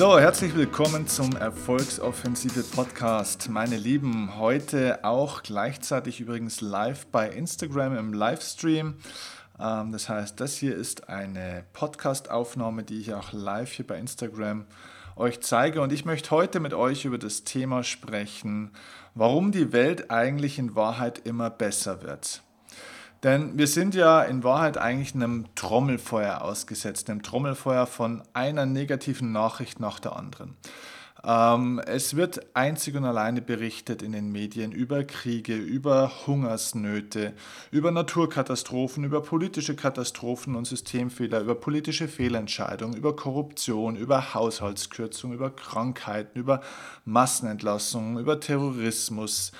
So, herzlich willkommen zum Erfolgsoffensive Podcast. Meine Lieben, heute auch gleichzeitig übrigens live bei Instagram im Livestream. Ähm, das heißt, das hier ist eine Podcast-Aufnahme, die ich auch live hier bei Instagram euch zeige. Und ich möchte heute mit euch über das Thema sprechen, warum die Welt eigentlich in Wahrheit immer besser wird. Denn wir sind ja in Wahrheit eigentlich einem Trommelfeuer ausgesetzt, einem Trommelfeuer von einer negativen Nachricht nach der anderen. Ähm, es wird einzig und alleine berichtet in den Medien über Kriege, über Hungersnöte, über Naturkatastrophen, über politische Katastrophen und Systemfehler, über politische Fehlentscheidungen, über Korruption, über Haushaltskürzungen, über Krankheiten, über Massenentlassungen, über Terrorismus.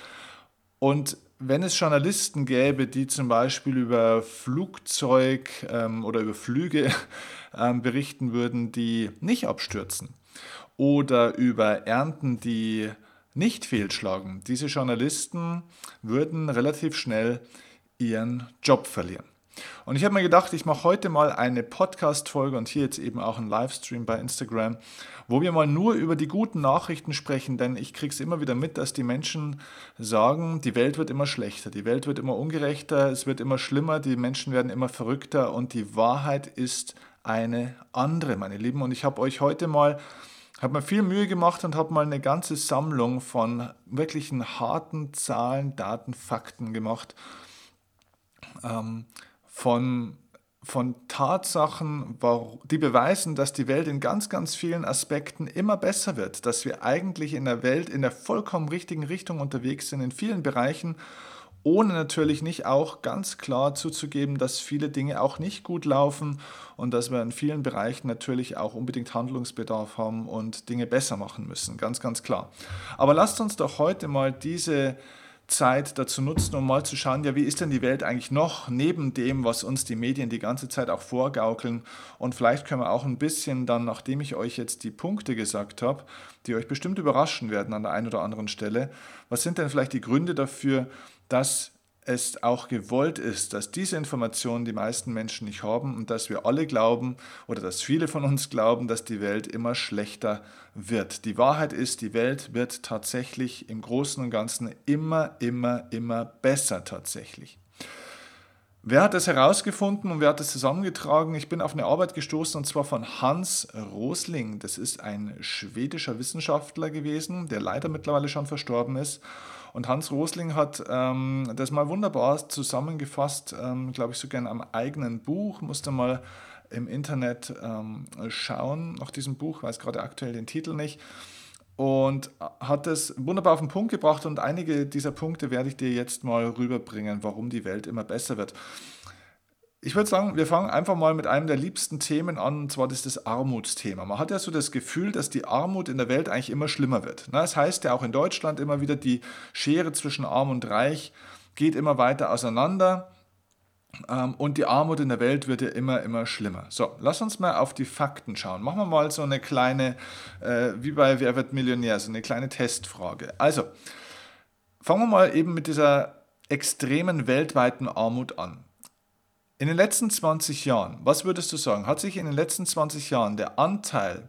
Und wenn es Journalisten gäbe, die zum Beispiel über Flugzeug ähm, oder über Flüge ähm, berichten würden, die nicht abstürzen oder über Ernten, die nicht fehlschlagen, diese Journalisten würden relativ schnell ihren Job verlieren. Und ich habe mir gedacht, ich mache heute mal eine Podcast-Folge und hier jetzt eben auch einen Livestream bei Instagram, wo wir mal nur über die guten Nachrichten sprechen, denn ich kriege es immer wieder mit, dass die Menschen sagen, die Welt wird immer schlechter, die Welt wird immer ungerechter, es wird immer schlimmer, die Menschen werden immer verrückter und die Wahrheit ist eine andere, meine Lieben. Und ich habe euch heute mal habe mir viel Mühe gemacht und habe mal eine ganze Sammlung von wirklichen harten Zahlen, Daten, Fakten gemacht. Ähm, von, von Tatsachen, die beweisen, dass die Welt in ganz, ganz vielen Aspekten immer besser wird, dass wir eigentlich in der Welt in der vollkommen richtigen Richtung unterwegs sind, in vielen Bereichen, ohne natürlich nicht auch ganz klar zuzugeben, dass viele Dinge auch nicht gut laufen und dass wir in vielen Bereichen natürlich auch unbedingt Handlungsbedarf haben und Dinge besser machen müssen, ganz, ganz klar. Aber lasst uns doch heute mal diese Zeit dazu nutzen, um mal zu schauen, ja, wie ist denn die Welt eigentlich noch neben dem, was uns die Medien die ganze Zeit auch vorgaukeln. Und vielleicht können wir auch ein bisschen dann, nachdem ich euch jetzt die Punkte gesagt habe, die euch bestimmt überraschen werden an der einen oder anderen Stelle, was sind denn vielleicht die Gründe dafür, dass es auch gewollt ist, dass diese Informationen die meisten Menschen nicht haben und dass wir alle glauben oder dass viele von uns glauben, dass die Welt immer schlechter wird. Die Wahrheit ist, die Welt wird tatsächlich im Großen und Ganzen immer, immer, immer besser tatsächlich. Wer hat das herausgefunden und wer hat das zusammengetragen? Ich bin auf eine Arbeit gestoßen und zwar von Hans Rosling. Das ist ein schwedischer Wissenschaftler gewesen, der leider mittlerweile schon verstorben ist. Und Hans Rosling hat ähm, das mal wunderbar zusammengefasst, ähm, glaube ich, sogar in einem eigenen Buch. Musste mal im Internet ähm, schauen nach diesem Buch, weiß gerade aktuell den Titel nicht. Und hat es wunderbar auf den Punkt gebracht und einige dieser Punkte werde ich dir jetzt mal rüberbringen, warum die Welt immer besser wird. Ich würde sagen, wir fangen einfach mal mit einem der liebsten Themen an, und zwar das, ist das Armutsthema. Man hat ja so das Gefühl, dass die Armut in der Welt eigentlich immer schlimmer wird. Das heißt ja auch in Deutschland immer wieder, die Schere zwischen Arm und Reich geht immer weiter auseinander ähm, und die Armut in der Welt wird ja immer, immer schlimmer. So, lass uns mal auf die Fakten schauen. Machen wir mal so eine kleine, äh, wie bei Wer wird Millionär, so eine kleine Testfrage. Also, fangen wir mal eben mit dieser extremen weltweiten Armut an. In den letzten 20 Jahren, was würdest du sagen, hat sich in den letzten 20 Jahren der Anteil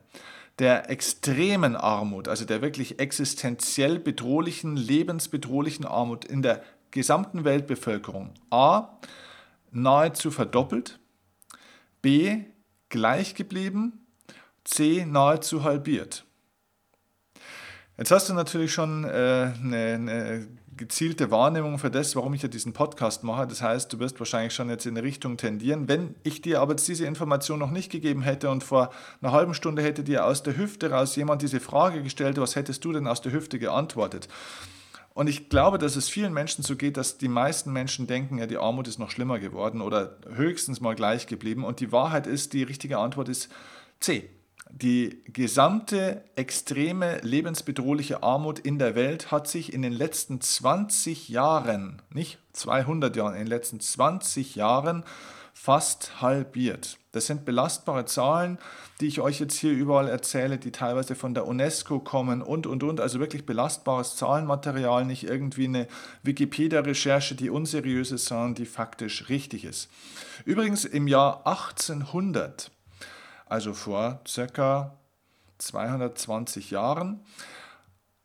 der extremen Armut, also der wirklich existenziell bedrohlichen, lebensbedrohlichen Armut in der gesamten Weltbevölkerung A nahezu verdoppelt, B gleich geblieben, C nahezu halbiert. Jetzt hast du natürlich schon äh, eine, eine gezielte Wahrnehmung für das, warum ich ja diesen Podcast mache. Das heißt, du wirst wahrscheinlich schon jetzt in eine Richtung tendieren. Wenn ich dir aber jetzt diese Information noch nicht gegeben hätte und vor einer halben Stunde hätte dir aus der Hüfte raus jemand diese Frage gestellt, was hättest du denn aus der Hüfte geantwortet? Und ich glaube, dass es vielen Menschen so geht, dass die meisten Menschen denken, ja, die Armut ist noch schlimmer geworden oder höchstens mal gleich geblieben. Und die Wahrheit ist, die richtige Antwort ist C. Die gesamte extreme lebensbedrohliche Armut in der Welt hat sich in den letzten 20 Jahren, nicht 200 Jahren, in den letzten 20 Jahren fast halbiert. Das sind belastbare Zahlen, die ich euch jetzt hier überall erzähle, die teilweise von der UNESCO kommen und, und, und. Also wirklich belastbares Zahlenmaterial, nicht irgendwie eine Wikipedia-Recherche, die unseriös ist, sondern die faktisch richtig ist. Übrigens im Jahr 1800 also vor circa 220 Jahren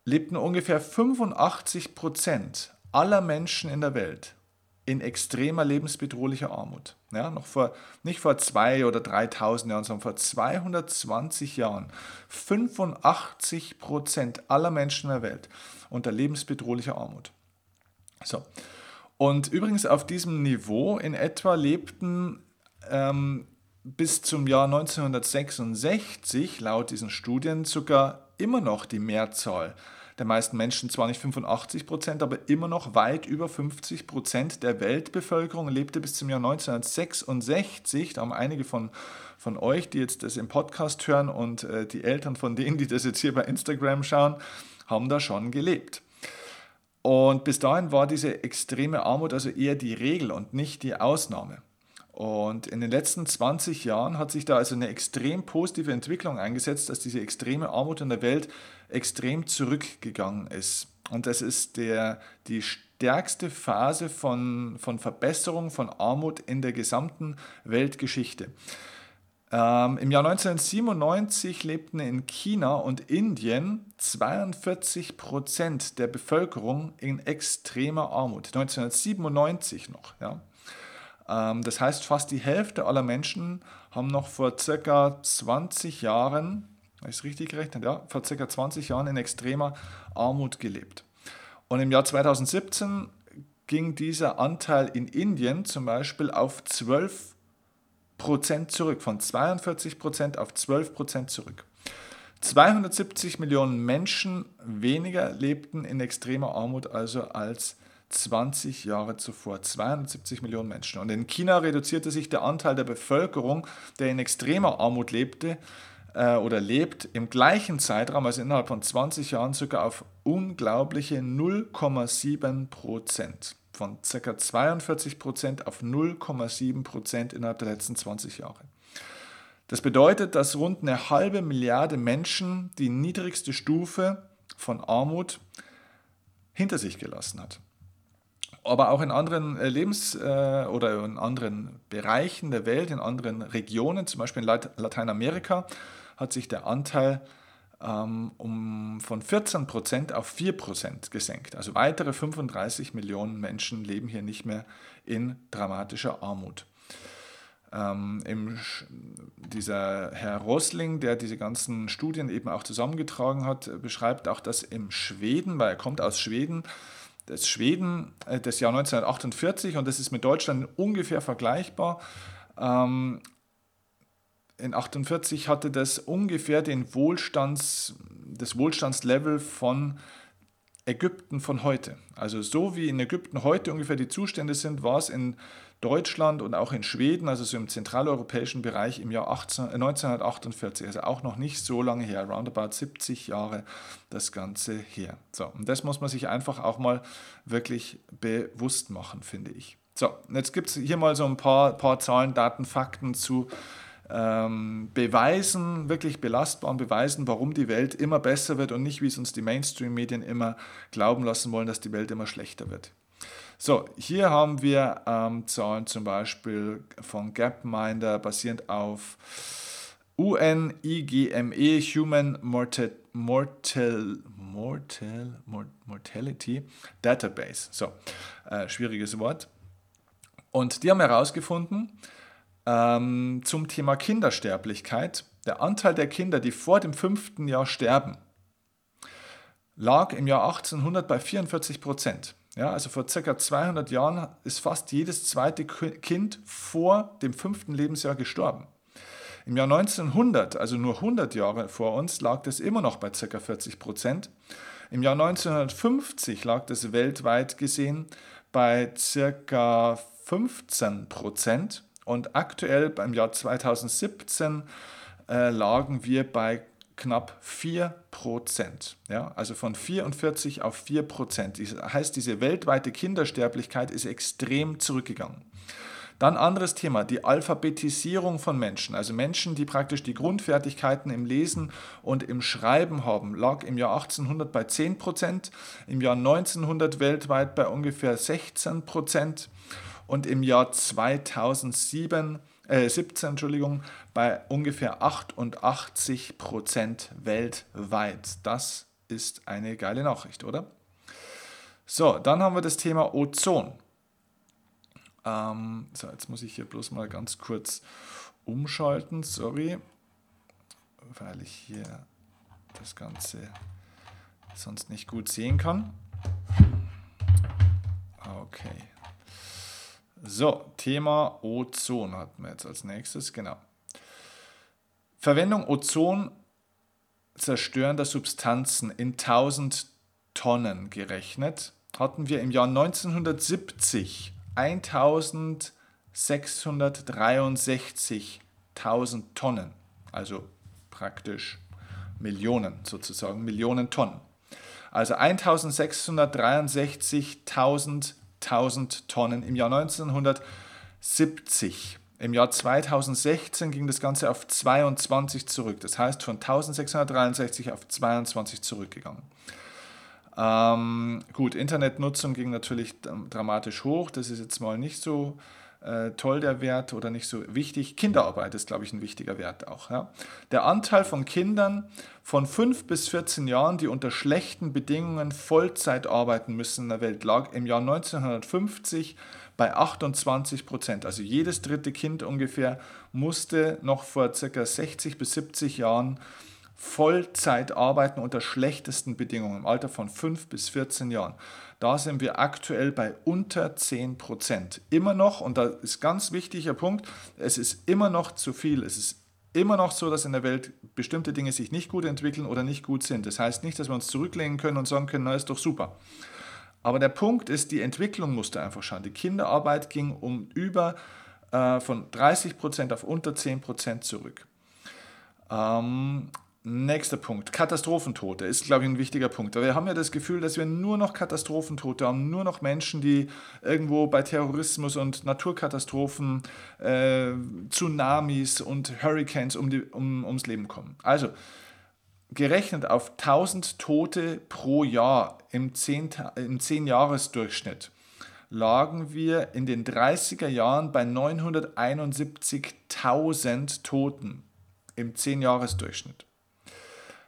lebten ungefähr 85 Prozent aller Menschen in der Welt in extremer lebensbedrohlicher Armut. Ja, noch vor, nicht vor zwei oder 3000 Jahren, sondern vor 220 Jahren. 85 Prozent aller Menschen in der Welt unter lebensbedrohlicher Armut. So. Und übrigens auf diesem Niveau in etwa lebten ähm, bis zum Jahr 1966 laut diesen Studien sogar immer noch die Mehrzahl der meisten Menschen, zwar nicht 85 Prozent, aber immer noch weit über 50 Prozent der Weltbevölkerung lebte bis zum Jahr 1966. Da haben einige von, von euch, die jetzt das im Podcast hören und äh, die Eltern von denen, die das jetzt hier bei Instagram schauen, haben da schon gelebt. Und bis dahin war diese extreme Armut also eher die Regel und nicht die Ausnahme. Und in den letzten 20 Jahren hat sich da also eine extrem positive Entwicklung eingesetzt, dass diese extreme Armut in der Welt extrem zurückgegangen ist. Und das ist der, die stärkste Phase von, von Verbesserung von Armut in der gesamten Weltgeschichte. Ähm, Im Jahr 1997 lebten in China und Indien 42 Prozent der Bevölkerung in extremer Armut. 1997 noch. Ja. Ähm, das heißt, fast die Hälfte aller Menschen haben noch vor circa 20 Jahren, habe richtig gerechnet, ja, vor circa 20 Jahren in extremer Armut gelebt. Und im Jahr 2017 ging dieser Anteil in Indien zum Beispiel auf 12 Prozent zurück, von 42 Prozent auf 12 Prozent zurück. 270 Millionen Menschen weniger lebten in extremer Armut also als 20 Jahre zuvor. 270 Millionen Menschen. Und in China reduzierte sich der Anteil der Bevölkerung, der in extremer Armut lebte äh, oder lebt, im gleichen Zeitraum, also innerhalb von 20 Jahren, sogar auf unglaubliche 0,7 Prozent. Von ca. 42 Prozent auf 0,7 Prozent innerhalb der letzten 20 Jahre. Das bedeutet, dass rund eine halbe Milliarde Menschen die niedrigste Stufe von Armut hinter sich gelassen hat aber auch in anderen äh, Lebens- äh, oder in anderen Bereichen der Welt, in anderen Regionen, zum Beispiel in Lateinamerika, hat sich der Anteil ähm, um, von 14 Prozent auf 4 Prozent gesenkt. Also weitere 35 Millionen Menschen leben hier nicht mehr in dramatischer Armut. Ähm, im, dieser Herr Rosling, der diese ganzen Studien eben auch zusammengetragen hat, beschreibt auch, dass im Schweden, weil er kommt aus Schweden, das Schweden, äh, das Jahr 1948, und das ist mit Deutschland ungefähr vergleichbar. Ähm, in 1948 hatte das ungefähr den Wohlstands, das Wohlstandslevel von Ägypten von heute. Also so wie in Ägypten heute ungefähr die Zustände sind, war es in Deutschland und auch in Schweden, also so im zentraleuropäischen Bereich im Jahr 18, äh 1948, also auch noch nicht so lange her, roundabout 70 Jahre das Ganze her. So, und das muss man sich einfach auch mal wirklich bewusst machen, finde ich. So, jetzt gibt es hier mal so ein paar, paar Zahlen, Daten, Fakten zu ähm, Beweisen, wirklich belastbaren Beweisen, warum die Welt immer besser wird und nicht, wie es uns die Mainstream-Medien immer glauben lassen wollen, dass die Welt immer schlechter wird. So, hier haben wir ähm, Zahlen zum Beispiel von Gapminder basierend auf UNIGME Human Mortal, Mortal, Mortal, Mortality Database. So, äh, schwieriges Wort. Und die haben herausgefunden, ähm, zum Thema Kindersterblichkeit, der Anteil der Kinder, die vor dem fünften Jahr sterben, lag im Jahr 1800 bei 44 Prozent. Ja, also vor ca. 200 Jahren ist fast jedes zweite Kind vor dem fünften Lebensjahr gestorben. Im Jahr 1900, also nur 100 Jahre vor uns, lag das immer noch bei ca. 40 Prozent. Im Jahr 1950 lag das weltweit gesehen bei ca. 15 Prozent und aktuell beim Jahr 2017 äh, lagen wir bei knapp 4 Prozent. Ja, also von 44 auf 4 Prozent. Das heißt, diese weltweite Kindersterblichkeit ist extrem zurückgegangen. Dann anderes Thema, die Alphabetisierung von Menschen. Also Menschen, die praktisch die Grundfertigkeiten im Lesen und im Schreiben haben, lag im Jahr 1800 bei 10 Prozent, im Jahr 1900 weltweit bei ungefähr 16 Prozent und im Jahr 2007 äh, 17, Entschuldigung, bei ungefähr 88 Prozent weltweit. Das ist eine geile Nachricht, oder? So, dann haben wir das Thema Ozon. Ähm, so, jetzt muss ich hier bloß mal ganz kurz umschalten, sorry, weil ich hier das Ganze sonst nicht gut sehen kann. Okay. So, Thema Ozon hatten wir jetzt als nächstes, genau. Verwendung Ozon zerstörender Substanzen in 1000 Tonnen gerechnet, hatten wir im Jahr 1970 1663.000 Tonnen, also praktisch Millionen sozusagen, Millionen Tonnen. Also 1663.000 1000 Tonnen im Jahr 1970. Im Jahr 2016 ging das Ganze auf 22 zurück. Das heißt von 1663 auf 22 zurückgegangen. Ähm, gut, Internetnutzung ging natürlich dramatisch hoch. Das ist jetzt mal nicht so äh, toll der Wert oder nicht so wichtig. Kinderarbeit ist, glaube ich, ein wichtiger Wert auch. Ja. Der Anteil von Kindern von 5 bis 14 Jahren, die unter schlechten Bedingungen Vollzeit arbeiten müssen in der Welt, lag im Jahr 1950 bei 28 Prozent. Also jedes dritte Kind ungefähr musste noch vor ca. 60 bis 70 Jahren Vollzeit arbeiten unter schlechtesten Bedingungen im Alter von 5 bis 14 Jahren. Da sind wir aktuell bei unter 10 Prozent. Immer noch, und da ist ganz wichtiger Punkt, es ist immer noch zu viel. Es ist immer noch so, dass in der Welt bestimmte Dinge sich nicht gut entwickeln oder nicht gut sind. Das heißt nicht, dass wir uns zurücklehnen können und sagen können, na ist doch super. Aber der Punkt ist, die Entwicklung musste einfach schauen. Die Kinderarbeit ging um über äh, von 30 Prozent auf unter 10 Prozent zurück. Ähm, Nächster Punkt, Katastrophentote ist, glaube ich, ein wichtiger Punkt. Wir haben ja das Gefühl, dass wir nur noch Katastrophentote haben, nur noch Menschen, die irgendwo bei Terrorismus und Naturkatastrophen, äh, Tsunamis und Hurricanes um die, um, ums Leben kommen. Also, gerechnet auf 1000 Tote pro Jahr im 10-Jahres-Durchschnitt lagen wir in den 30er Jahren bei 971.000 Toten im 10-Jahres-Durchschnitt.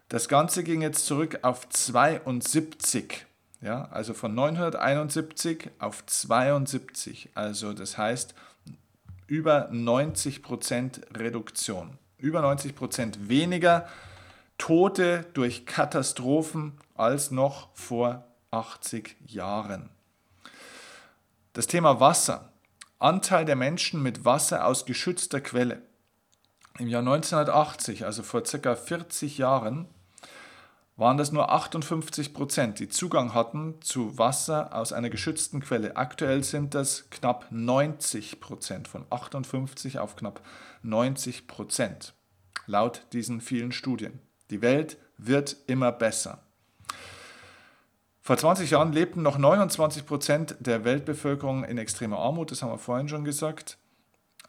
Das Ganze ging jetzt zurück auf 72. Ja, also von 971 auf 72. Also das heißt über 90% Reduktion. Über 90% weniger Tote durch Katastrophen als noch vor 80 Jahren. Das Thema Wasser. Anteil der Menschen mit Wasser aus geschützter Quelle. Im Jahr 1980, also vor ca. 40 Jahren, waren das nur 58 Prozent, die Zugang hatten zu Wasser aus einer geschützten Quelle. Aktuell sind das knapp 90 Prozent, von 58 auf knapp 90 Prozent, laut diesen vielen Studien. Die Welt wird immer besser. Vor 20 Jahren lebten noch 29 Prozent der Weltbevölkerung in extremer Armut, das haben wir vorhin schon gesagt.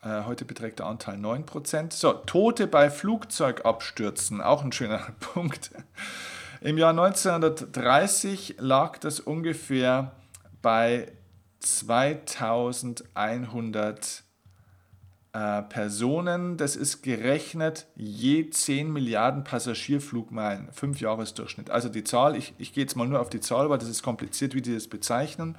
Äh, heute beträgt der Anteil 9 Prozent. So, Tote bei Flugzeugabstürzen, auch ein schöner Punkt. Im Jahr 1930 lag das ungefähr bei 2100 äh, Personen. Das ist gerechnet je 10 Milliarden Passagierflugmeilen, 5 Jahresdurchschnitt. Also die Zahl, ich, ich gehe jetzt mal nur auf die Zahl, weil das ist kompliziert, wie die das bezeichnen.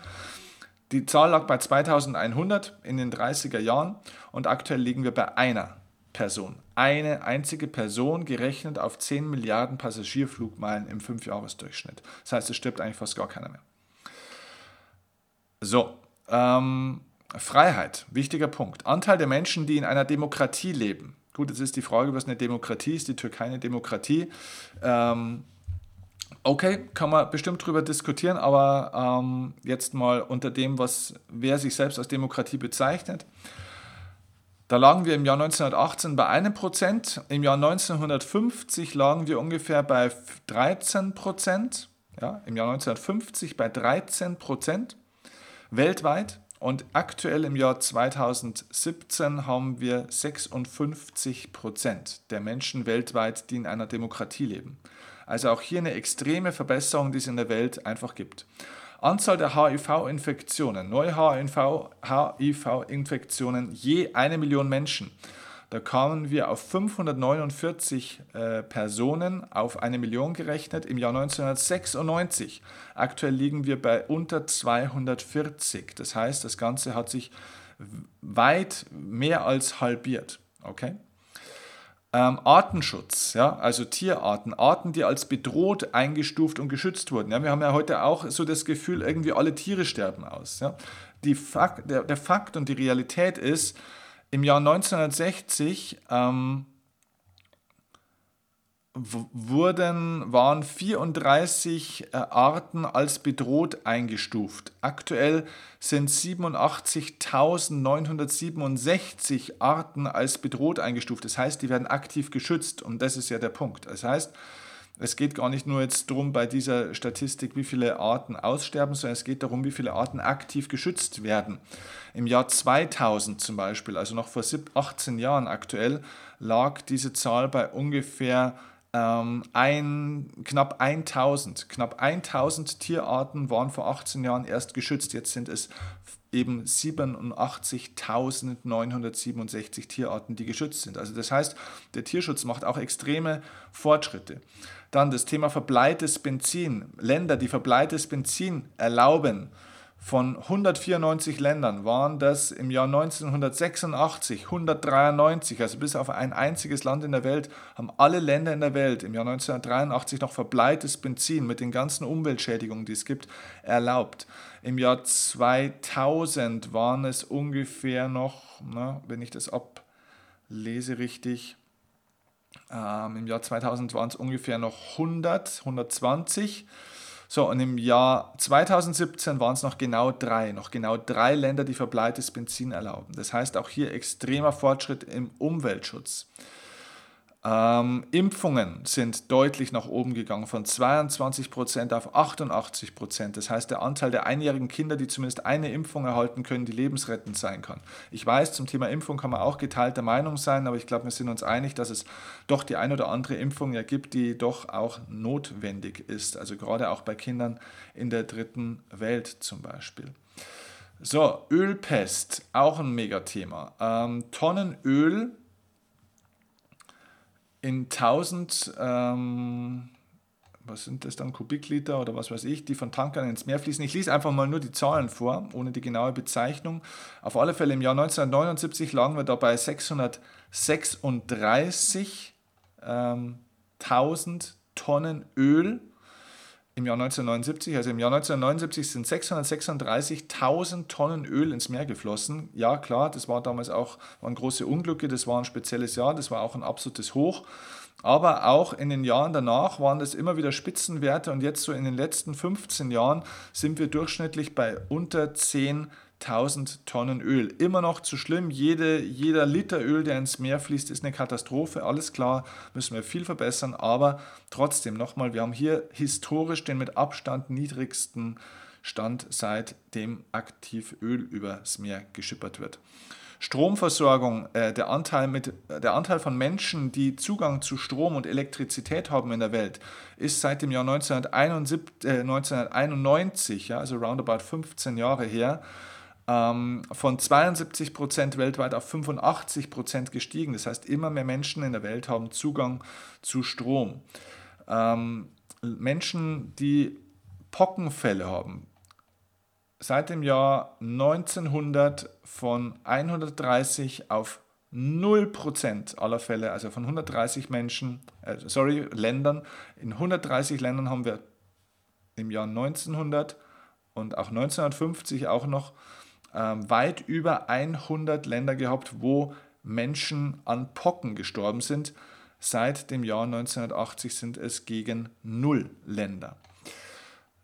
Die Zahl lag bei 2100 in den 30er Jahren und aktuell liegen wir bei einer Person. Eine einzige Person gerechnet auf 10 Milliarden Passagierflugmeilen im 5-Jahres-Durchschnitt. Das heißt, es stirbt eigentlich fast gar keiner mehr. So, ähm, Freiheit, wichtiger Punkt. Anteil der Menschen, die in einer Demokratie leben. Gut, jetzt ist die Frage, was eine Demokratie ist. Die Türkei eine Demokratie. Ähm, okay, kann man bestimmt darüber diskutieren, aber ähm, jetzt mal unter dem, was wer sich selbst als Demokratie bezeichnet. Da lagen wir im Jahr 1918 bei einem Prozent, im Jahr 1950 lagen wir ungefähr bei 13 Prozent, ja, im Jahr 1950 bei 13 Prozent weltweit und aktuell im Jahr 2017 haben wir 56 Prozent der Menschen weltweit, die in einer Demokratie leben. Also auch hier eine extreme Verbesserung, die es in der Welt einfach gibt. Anzahl der HIV-Infektionen, neue HIV-Infektionen je eine Million Menschen. Da kamen wir auf 549 äh, Personen auf eine Million gerechnet im Jahr 1996. Aktuell liegen wir bei unter 240. Das heißt, das Ganze hat sich weit mehr als halbiert. Okay? Ähm, Artenschutz, ja, also Tierarten, Arten, die als bedroht eingestuft und geschützt wurden. Ja, wir haben ja heute auch so das Gefühl, irgendwie alle Tiere sterben aus. Ja. Die Fakt, der, der Fakt und die Realität ist, im Jahr 1960 ähm, wurden, waren 34 äh, Arten als bedroht eingestuft. Aktuell sind 87.967 Arten als bedroht eingestuft. Das heißt, die werden aktiv geschützt und das ist ja der Punkt. Das heißt, es geht gar nicht nur jetzt darum bei dieser Statistik, wie viele Arten aussterben, sondern es geht darum, wie viele Arten aktiv geschützt werden. Im Jahr 2000 zum Beispiel, also noch vor 18 Jahren aktuell, lag diese Zahl bei ungefähr ähm, ein, knapp 1000. Knapp 1000 Tierarten waren vor 18 Jahren erst geschützt. Jetzt sind es eben 87.967 Tierarten, die geschützt sind. Also das heißt, der Tierschutz macht auch extreme Fortschritte. Dann das Thema verbleites Benzin. Länder, die verbleites Benzin erlauben, von 194 Ländern waren das im Jahr 1986 193, also bis auf ein einziges Land in der Welt, haben alle Länder in der Welt im Jahr 1983 noch verbleites Benzin mit den ganzen Umweltschädigungen, die es gibt, erlaubt. Im Jahr 2000 waren es ungefähr noch, na, wenn ich das ablese richtig, ähm, im Jahr 2000 waren es ungefähr noch 100, 120. So, und im Jahr 2017 waren es noch genau drei, noch genau drei Länder, die verbleites Benzin erlauben. Das heißt auch hier extremer Fortschritt im Umweltschutz. Ähm, Impfungen sind deutlich nach oben gegangen, von 22% auf 88%. Das heißt, der Anteil der einjährigen Kinder, die zumindest eine Impfung erhalten können, die lebensrettend sein kann. Ich weiß, zum Thema Impfung kann man auch geteilter Meinung sein, aber ich glaube, wir sind uns einig, dass es doch die ein oder andere Impfung ja gibt, die doch auch notwendig ist. Also gerade auch bei Kindern in der dritten Welt zum Beispiel. So, Ölpest, auch ein Megathema. Ähm, Tonnen Öl in 1000, ähm, was sind das dann, Kubikliter oder was weiß ich, die von Tankern ins Meer fließen. Ich lese einfach mal nur die Zahlen vor, ohne die genaue Bezeichnung. Auf alle Fälle im Jahr 1979 lagen wir dabei 636.000 ähm, Tonnen Öl im Jahr 1979. Also im Jahr 1979 sind 636.000 Tonnen Öl ins Meer geflossen. Ja, klar, das war damals auch waren große Unglücke, das war ein spezielles Jahr, das war auch ein absolutes Hoch. Aber auch in den Jahren danach waren das immer wieder Spitzenwerte und jetzt so in den letzten 15 Jahren sind wir durchschnittlich bei unter 10 1000 Tonnen Öl. Immer noch zu schlimm. Jede, jeder Liter Öl, der ins Meer fließt, ist eine Katastrophe. Alles klar, müssen wir viel verbessern. Aber trotzdem nochmal, wir haben hier historisch den mit Abstand niedrigsten Stand, seitdem aktiv Öl übers Meer geschippert wird. Stromversorgung, äh, der, Anteil mit, der Anteil von Menschen, die Zugang zu Strom und Elektrizität haben in der Welt, ist seit dem Jahr 1971, äh, 1991, ja, also roundabout 15 Jahre her, ähm, von 72 Prozent weltweit auf 85 Prozent gestiegen. Das heißt, immer mehr Menschen in der Welt haben Zugang zu Strom. Ähm, Menschen, die Pockenfälle haben, seit dem Jahr 1900 von 130 auf 0% aller Fälle, also von 130 Menschen, äh, sorry, Ländern, in 130 Ländern haben wir im Jahr 1900 und auch 1950 auch noch ähm, weit über 100 Länder gehabt, wo Menschen an Pocken gestorben sind. Seit dem Jahr 1980 sind es gegen null Länder.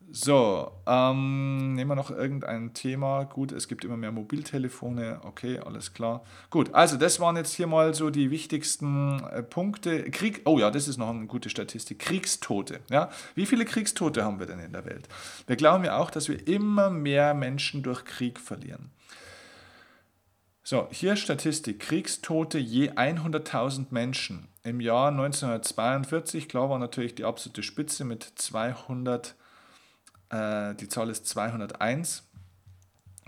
So, ähm, nehmen wir noch irgendein Thema. Gut, es gibt immer mehr Mobiltelefone. Okay, alles klar. Gut, also das waren jetzt hier mal so die wichtigsten äh, Punkte. Krieg, oh ja, das ist noch eine gute Statistik. Kriegstote. Ja? Wie viele Kriegstote haben wir denn in der Welt? Wir glauben ja auch, dass wir immer mehr Menschen durch Krieg verlieren. So, hier Statistik. Kriegstote je 100.000 Menschen. Im Jahr 1942, klar war natürlich die absolute Spitze mit 200 Äh, die Zahl ist 201.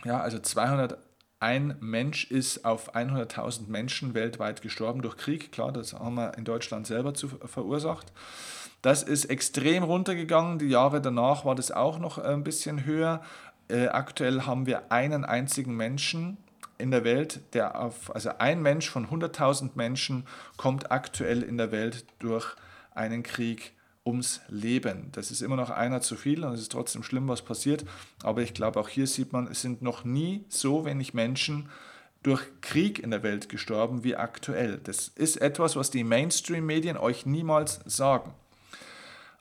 Ja, also 201 Mensch ist auf 100.000 Menschen weltweit gestorben durch Krieg. Klar, das haben wir in Deutschland selber zu, verursacht. Das ist extrem runtergegangen. Die Jahre danach war das auch noch ein bisschen höher. Äh, aktuell haben wir einen einzigen Menschen in der Welt, der auf, also ein Mensch von 100.000 Menschen kommt aktuell in der Welt durch einen Krieg ums Leben. Das ist immer noch einer zu viel und es ist trotzdem schlimm, was passiert. Aber ich glaube, auch hier sieht man, es sind noch nie so wenig Menschen durch Krieg in der Welt gestorben wie aktuell. Das ist etwas, was die Mainstream-Medien euch niemals sagen.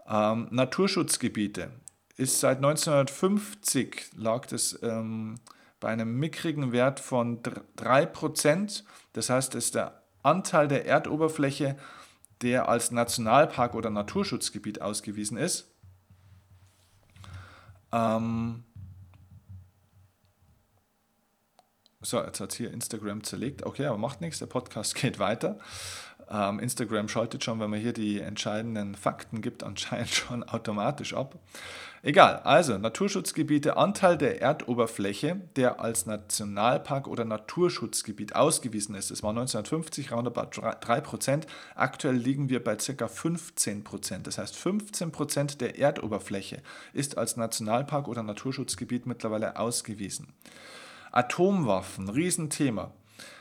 Ähm, Naturschutzgebiete ist seit 1950 lag das ähm, bei einem mickrigen Wert von 3%. Das heißt, das ist der Anteil der Erdoberfläche, der als Nationalpark oder Naturschutzgebiet ausgewiesen ist. Ähm so, jetzt hat hier Instagram zerlegt. Okay, aber macht nichts, der Podcast geht weiter. Ähm, Instagram schaltet schon, wenn man hier die entscheidenden Fakten gibt, anscheinend schon automatisch ab. Egal, also Naturschutzgebiete, Anteil der Erdoberfläche, der als Nationalpark oder Naturschutzgebiet ausgewiesen ist. Es war 1950 roundabout 3%, aktuell liegen wir bei ca. 15%. Das heißt, 15% der Erdoberfläche ist als Nationalpark oder Naturschutzgebiet mittlerweile ausgewiesen. Atomwaffen, Riesenthema.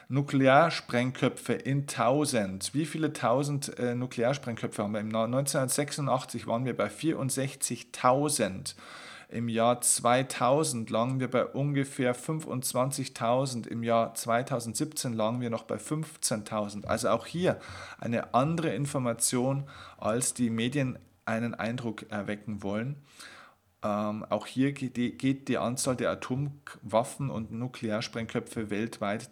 Nuklearsprengköpfe in 1000. Wie viele 1000 äh, Nuklearsprengköpfe haben wir? Im 1986 waren wir bei 64.000. Im Jahr 2000 lagen wir bei ungefähr 25.000. Im Jahr 2017 lagen wir noch bei 15.000. Also auch hier eine andere Information, als die Medien einen Eindruck erwecken wollen. Ähm, auch hier geht die, geht die, Anzahl der Atomwaffen und Nuklearsprengköpfe weltweit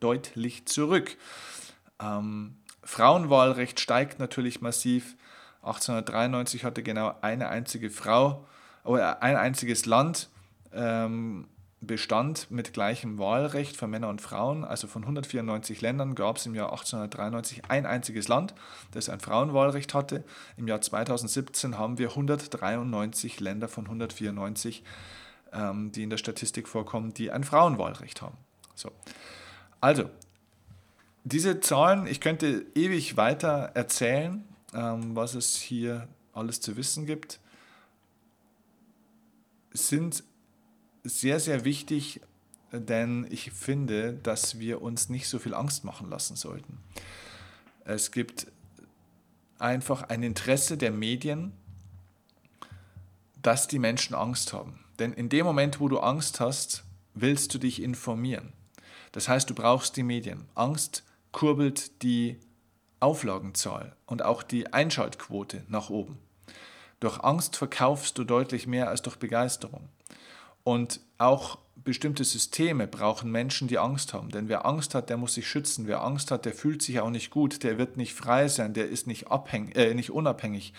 deutlich zurück. Ähm, Frauenwahlrecht steigt natürlich massiv. 1893 hatte genau eine einzige Frau, oder ein einziges Land ähm, Bestand mit gleichem Wahlrecht für Männer und Frauen. Also von 194 Ländern gab es im Jahr 1893 ein einziges Land, das ein Frauenwahlrecht hatte. Im Jahr 2017 haben wir 193 Länder von 194, ähm, die in der Statistik vorkommen, die ein Frauenwahlrecht haben. So. Also, diese Zahlen, ich könnte ewig weiter erzählen, ähm, was es hier alles zu wissen gibt, sind sehr, sehr wichtig, denn ich finde, dass wir uns nicht so viel Angst machen lassen sollten. Es gibt einfach ein Interesse der Medien, dass die Menschen Angst haben. Denn in dem Moment, wo du Angst hast, willst du dich informieren. Das heißt, du brauchst die Medien. Angst kurbelt die Auflagenzahl und auch die Einschaltquote nach oben. Durch Angst verkaufst du deutlich mehr als durch Begeisterung. Und auch bestimmte Systeme brauchen Menschen, die Angst haben. Denn wer Angst hat, der muss sich schützen. Wer Angst hat, der fühlt sich auch nicht gut. Der wird nicht frei sein. Der ist nicht, abhängig, äh, nicht unabhängig.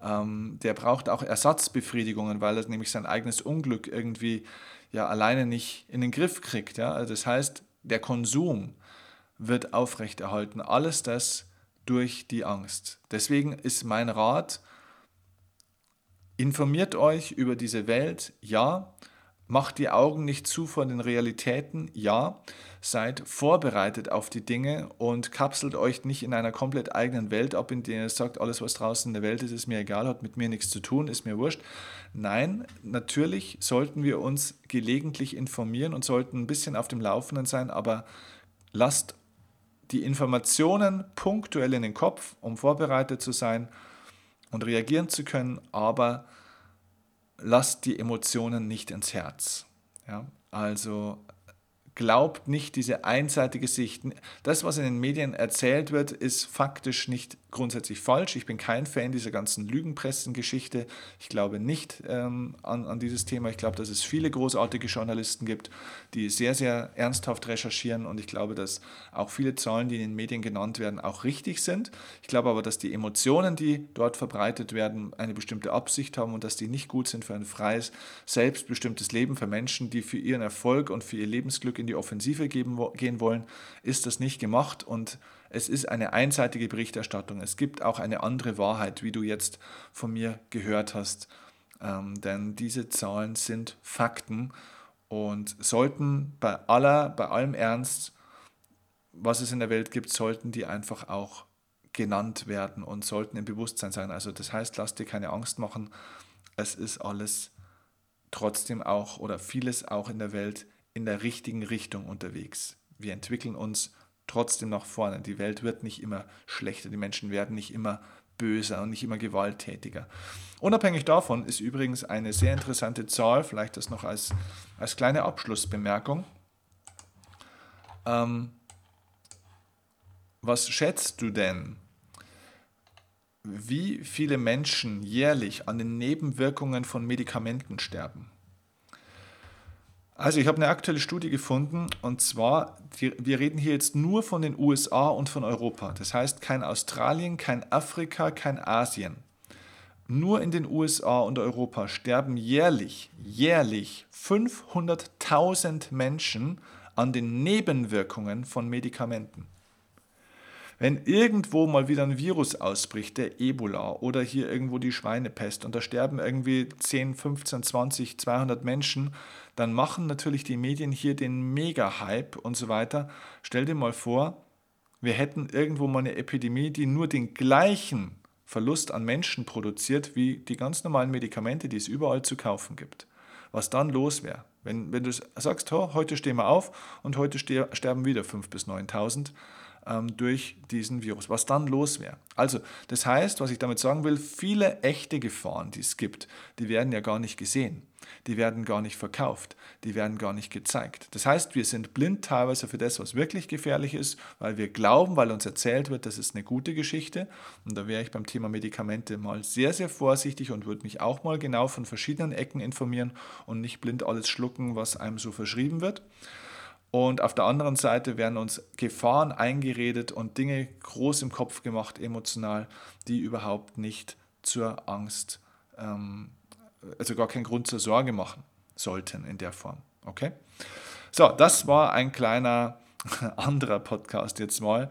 Ähm, der braucht auch Ersatzbefriedigungen, weil er nämlich sein eigenes Unglück irgendwie ja alleine nicht in den Griff kriegt. Ja? Also das heißt, der Konsum wird aufrechterhalten. Alles das durch die Angst. Deswegen ist mein Rat, informiert euch über diese Welt, ja, Macht die Augen nicht zu vor den Realitäten, ja. Seid vorbereitet auf die Dinge und kapselt euch nicht in einer komplett eigenen Welt ab, in der ihr sagt, alles was draußen in der Welt ist, ist mir egal, hat mit mir nichts zu tun, ist mir wurscht. Nein, natürlich sollten wir uns gelegentlich informieren und sollten ein bisschen auf dem Laufenden sein, aber lasst die Informationen punktuell in den Kopf, um vorbereitet zu sein und reagieren zu können, aber lasst die Emotionen nicht ins Herz. Ja? Also glaubt nicht diese einseitige Sicht. Das, was in den Medien erzählt wird, ist faktisch nicht grundsätzlich falsch. Ich bin kein Fan dieser ganzen Lügenpressengeschichte. Ich glaube nicht ähm, an, an dieses Thema. Ich glaube, dass es viele großartige Journalisten gibt, die sehr, sehr ernsthaft recherchieren und ich glaube, dass auch viele Zahlen, die in den Medien genannt werden, auch richtig sind. Ich glaube aber, dass die Emotionen, die dort verbreitet werden, eine bestimmte Absicht haben und dass die nicht gut sind für ein freies, selbstbestimmtes Leben für Menschen, die für ihren Erfolg und für ihr Lebensglück in die Offensive geben, gehen wollen, ist das nicht gemacht und es ist eine einseitige Berichterstattung. Es gibt auch eine andere Wahrheit, wie du jetzt von mir gehört hast. Ähm, denn diese Zahlen sind Fakten und sollten bei aller, bei allem Ernst, was es in der Welt gibt, sollten die einfach auch genannt werden und sollten im Bewusstsein sein. Also das heißt, lasst dir keine Angst machen. Es ist alles trotzdem auch oder vieles auch in der Welt in der richtigen Richtung unterwegs. Wir entwickeln uns trotzdem nach vorne. Die Welt wird nicht immer schlechter, die Menschen werden nicht immer böser und nicht immer gewalttätiger. Unabhängig davon ist übrigens eine sehr interessante Zahl, vielleicht das noch als, als kleine Abschlussbemerkung. Ähm, was schätzt du denn, wie viele Menschen jährlich an den Nebenwirkungen von Medikamenten sterben? Also ich habe eine aktuelle Studie gefunden und zwar, wir reden hier jetzt nur von den USA und von Europa. Das heißt kein Australien, kein Afrika, kein Asien. Nur in den USA und Europa sterben jährlich, jährlich 500.000 Menschen an den Nebenwirkungen von Medikamenten. Wenn irgendwo mal wieder ein Virus ausbricht, der Ebola oder hier irgendwo die Schweinepest und da sterben irgendwie 10, 15, 20, 200 Menschen, dann machen natürlich die Medien hier den Mega-Hype und so weiter. Stell dir mal vor, wir hätten irgendwo mal eine Epidemie, die nur den gleichen Verlust an Menschen produziert wie die ganz normalen Medikamente, die es überall zu kaufen gibt. Was dann los wäre. Wenn, wenn du sagst, heute stehen wir auf und heute sterben wieder 5.000 bis 9.000, ähm, durch diesen Virus, was dann los wäre. Also, das heißt, was ich damit sagen will, viele echte Gefahren, die es gibt, die werden ja gar nicht gesehen. Die werden gar nicht verkauft, die werden gar nicht gezeigt. Das heißt, wir sind blind teilweise für das, was wirklich gefährlich ist, weil wir glauben, weil uns erzählt wird, das ist eine gute Geschichte. Und da wäre ich beim Thema Medikamente mal sehr, sehr vorsichtig und würde mich auch mal genau von verschiedenen Ecken informieren und nicht blind alles schlucken, was einem so verschrieben wird. Und auf der anderen Seite werden uns Gefahren eingeredet und Dinge groß im Kopf gemacht, emotional, die überhaupt nicht zur Angst, ähm, also gar keinen Grund zur Sorge machen sollten in der Form. Okay? So, das war ein kleiner anderer Podcast jetzt mal,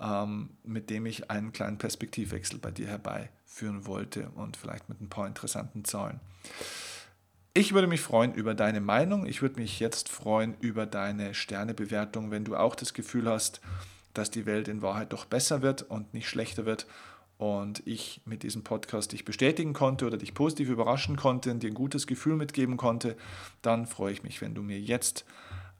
ähm, mit dem ich einen kleinen Perspektivwechsel bei dir herbeiführen wollte und vielleicht mit ein paar interessanten Zahlen. Ich würde mich freuen über deine Meinung. Ich würde mich jetzt freuen über deine Sternebewertung, wenn du auch das Gefühl hast, dass die Welt in Wahrheit doch besser wird und nicht schlechter wird und ich mit diesem Podcast dich bestätigen konnte oder dich positiv überraschen konnte und dir ein gutes Gefühl mitgeben konnte, dann freue ich mich, wenn du mir jetzt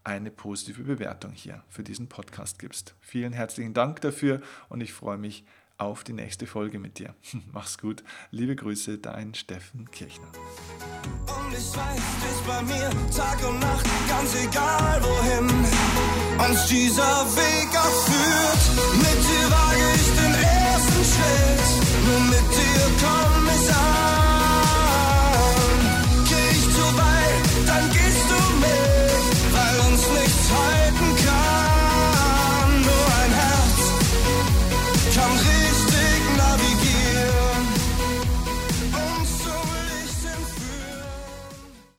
eine positive Bewertung hier für diesen Podcast gibst. Vielen herzlichen Dank dafür und ich freue mich auf die nächste Folge mit dir. Mach's gut. Liebe Grüße, dein Steffen Kirchner. Und ich weiß, du bist bei mir Tag und Nacht, ganz egal wohin uns dieser Weg auch führt. Mit dir wage ich den ersten Schritt, nur mit dir komm ich an.